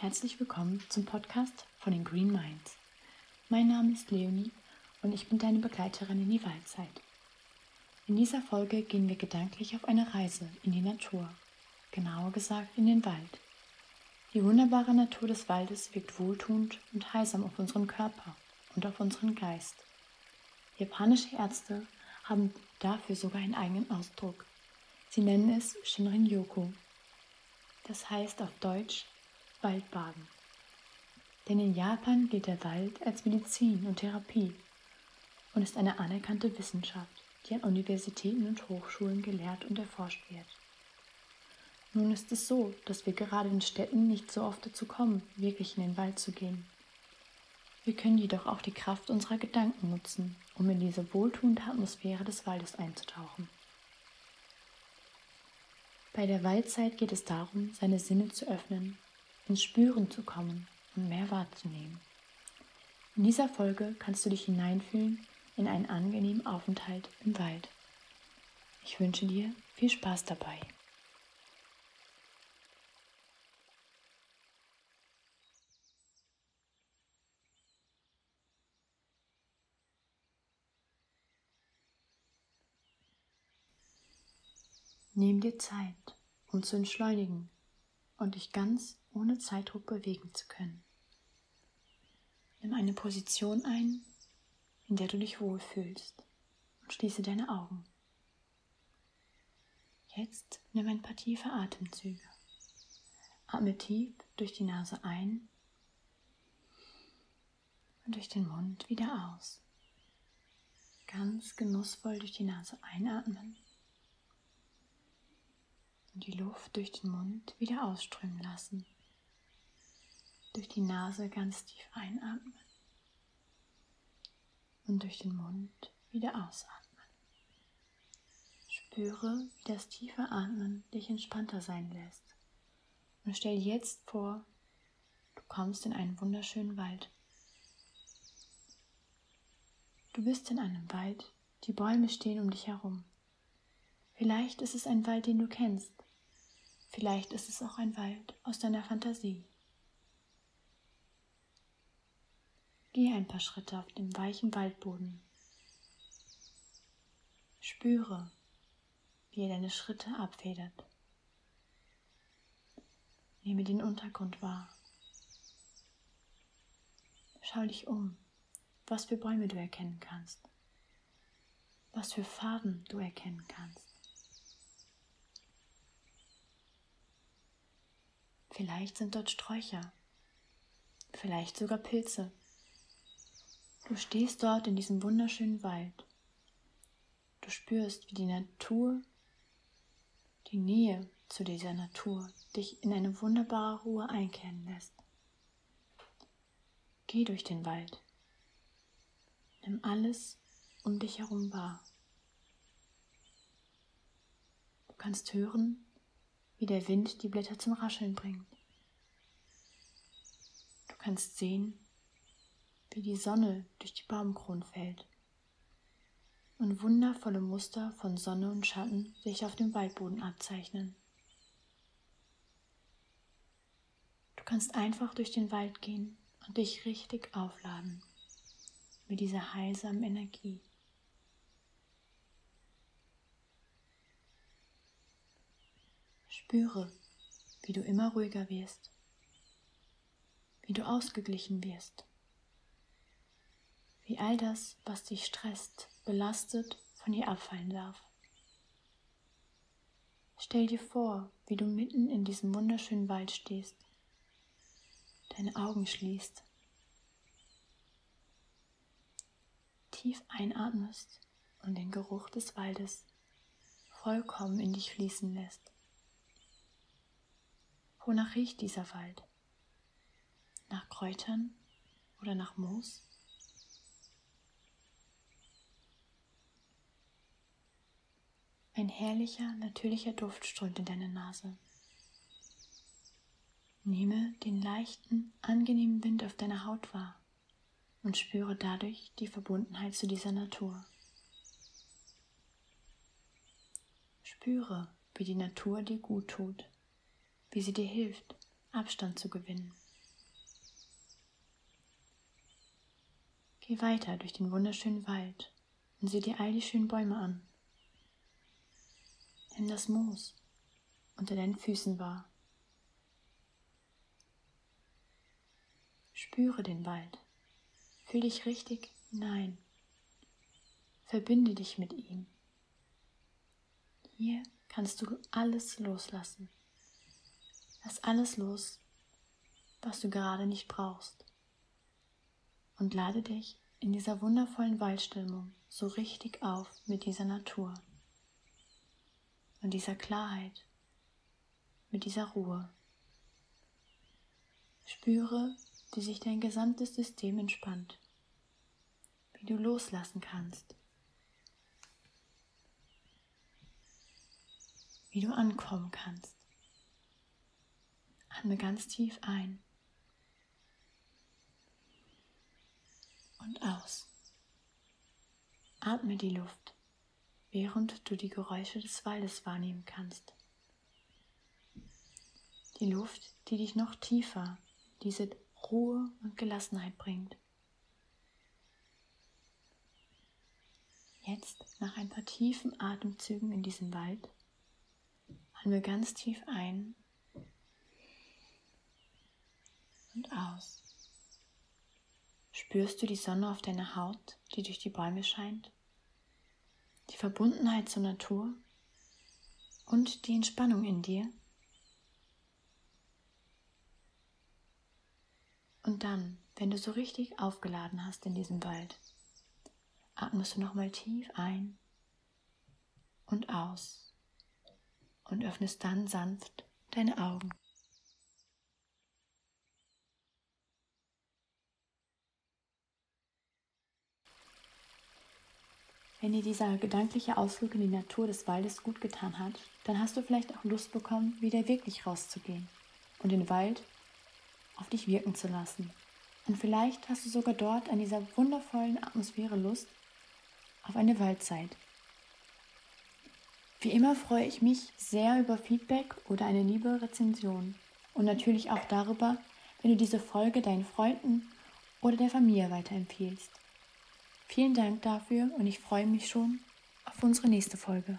Herzlich willkommen zum Podcast von den Green Minds. Mein Name ist Leonie und ich bin deine Begleiterin in die Waldzeit. In dieser Folge gehen wir gedanklich auf eine Reise in die Natur, genauer gesagt in den Wald. Die wunderbare Natur des Waldes wirkt wohltuend und heilsam auf unseren Körper und auf unseren Geist. Japanische Ärzte haben dafür sogar einen eigenen Ausdruck. Sie nennen es Shinrin-yoku. Das heißt auf Deutsch Waldbaden. Denn in Japan gilt der Wald als Medizin und Therapie und ist eine anerkannte Wissenschaft, die an Universitäten und Hochschulen gelehrt und erforscht wird. Nun ist es so, dass wir gerade in Städten nicht so oft dazu kommen, wirklich in den Wald zu gehen. Wir können jedoch auch die Kraft unserer Gedanken nutzen, um in diese wohltuende Atmosphäre des Waldes einzutauchen. Bei der Waldzeit geht es darum, seine Sinne zu öffnen, ins Spüren zu kommen und mehr wahrzunehmen. In dieser Folge kannst du dich hineinfühlen in einen angenehmen Aufenthalt im Wald. Ich wünsche dir viel Spaß dabei. Nimm dir Zeit, um zu entschleunigen und dich ganz ohne Zeitdruck bewegen zu können. Nimm eine Position ein, in der du dich wohlfühlst und schließe deine Augen. Jetzt nimm ein paar tiefe Atemzüge. Atme tief durch die Nase ein und durch den Mund wieder aus. Ganz genussvoll durch die Nase einatmen und die Luft durch den Mund wieder ausströmen lassen. Durch die Nase ganz tief einatmen und durch den Mund wieder ausatmen. Spüre, wie das tiefe Atmen dich entspannter sein lässt. Und stell dir jetzt vor, du kommst in einen wunderschönen Wald. Du bist in einem Wald, die Bäume stehen um dich herum. Vielleicht ist es ein Wald, den du kennst. Vielleicht ist es auch ein Wald aus deiner Fantasie. Geh ein paar Schritte auf dem weichen Waldboden. Spüre, wie er deine Schritte abfedert. Nehme den Untergrund wahr. Schau dich um, was für Bäume du erkennen kannst, was für Farben du erkennen kannst. Vielleicht sind dort Sträucher, vielleicht sogar Pilze. Du stehst dort in diesem wunderschönen Wald. Du spürst, wie die Natur, die Nähe zu dieser Natur dich in eine wunderbare Ruhe einkehren lässt. Geh durch den Wald. Nimm alles um dich herum wahr. Du kannst hören, wie der Wind die Blätter zum Rascheln bringt. Du kannst sehen, wie die Sonne durch die Baumkronen fällt und wundervolle Muster von Sonne und Schatten sich auf dem Waldboden abzeichnen. Du kannst einfach durch den Wald gehen und dich richtig aufladen mit dieser heilsamen Energie. Spüre, wie du immer ruhiger wirst, wie du ausgeglichen wirst, wie all das, was dich stresst, belastet, von dir abfallen darf. Stell dir vor, wie du mitten in diesem wunderschönen Wald stehst, deine Augen schließt, tief einatmest und den Geruch des Waldes vollkommen in dich fließen lässt. Wonach riecht dieser Wald? Nach Kräutern oder nach Moos? Ein herrlicher, natürlicher Duft strömt in deine Nase. Nehme den leichten, angenehmen Wind auf deiner Haut wahr und spüre dadurch die Verbundenheit zu dieser Natur. Spüre, wie die Natur dir gut tut wie sie dir hilft, Abstand zu gewinnen. Geh weiter durch den wunderschönen Wald und sieh dir all die schönen Bäume an. Nimm das Moos unter deinen Füßen wahr. Spüre den Wald. Fühl dich richtig hinein. Verbinde dich mit ihm. Hier kannst du alles loslassen. Lass alles los, was du gerade nicht brauchst. Und lade dich in dieser wundervollen Waldstimmung so richtig auf mit dieser Natur und dieser Klarheit, mit dieser Ruhe. Spüre, wie sich dein gesamtes System entspannt, wie du loslassen kannst, wie du ankommen kannst. Atme ganz tief ein und aus. Atme die Luft, während du die Geräusche des Waldes wahrnehmen kannst. Die Luft, die dich noch tiefer, diese Ruhe und Gelassenheit bringt. Jetzt, nach ein paar tiefen Atemzügen in diesem Wald, atme ganz tief ein und aus. Spürst du die Sonne auf deiner Haut, die durch die Bäume scheint? Die Verbundenheit zur Natur und die Entspannung in dir? Und dann, wenn du so richtig aufgeladen hast in diesem Wald, atmest du nochmal tief ein und aus und öffnest dann sanft deine Augen. Wenn dir dieser gedankliche Ausflug in die Natur des Waldes gut getan hat, dann hast du vielleicht auch Lust bekommen, wieder wirklich rauszugehen und den Wald auf dich wirken zu lassen. Und vielleicht hast du sogar dort an dieser wundervollen Atmosphäre Lust auf eine Waldzeit. Wie immer freue ich mich sehr über Feedback oder eine liebe Rezension und natürlich auch darüber, wenn du diese Folge deinen Freunden oder der Familie weiterempfiehlst. Vielen Dank dafür und ich freue mich schon auf unsere nächste Folge.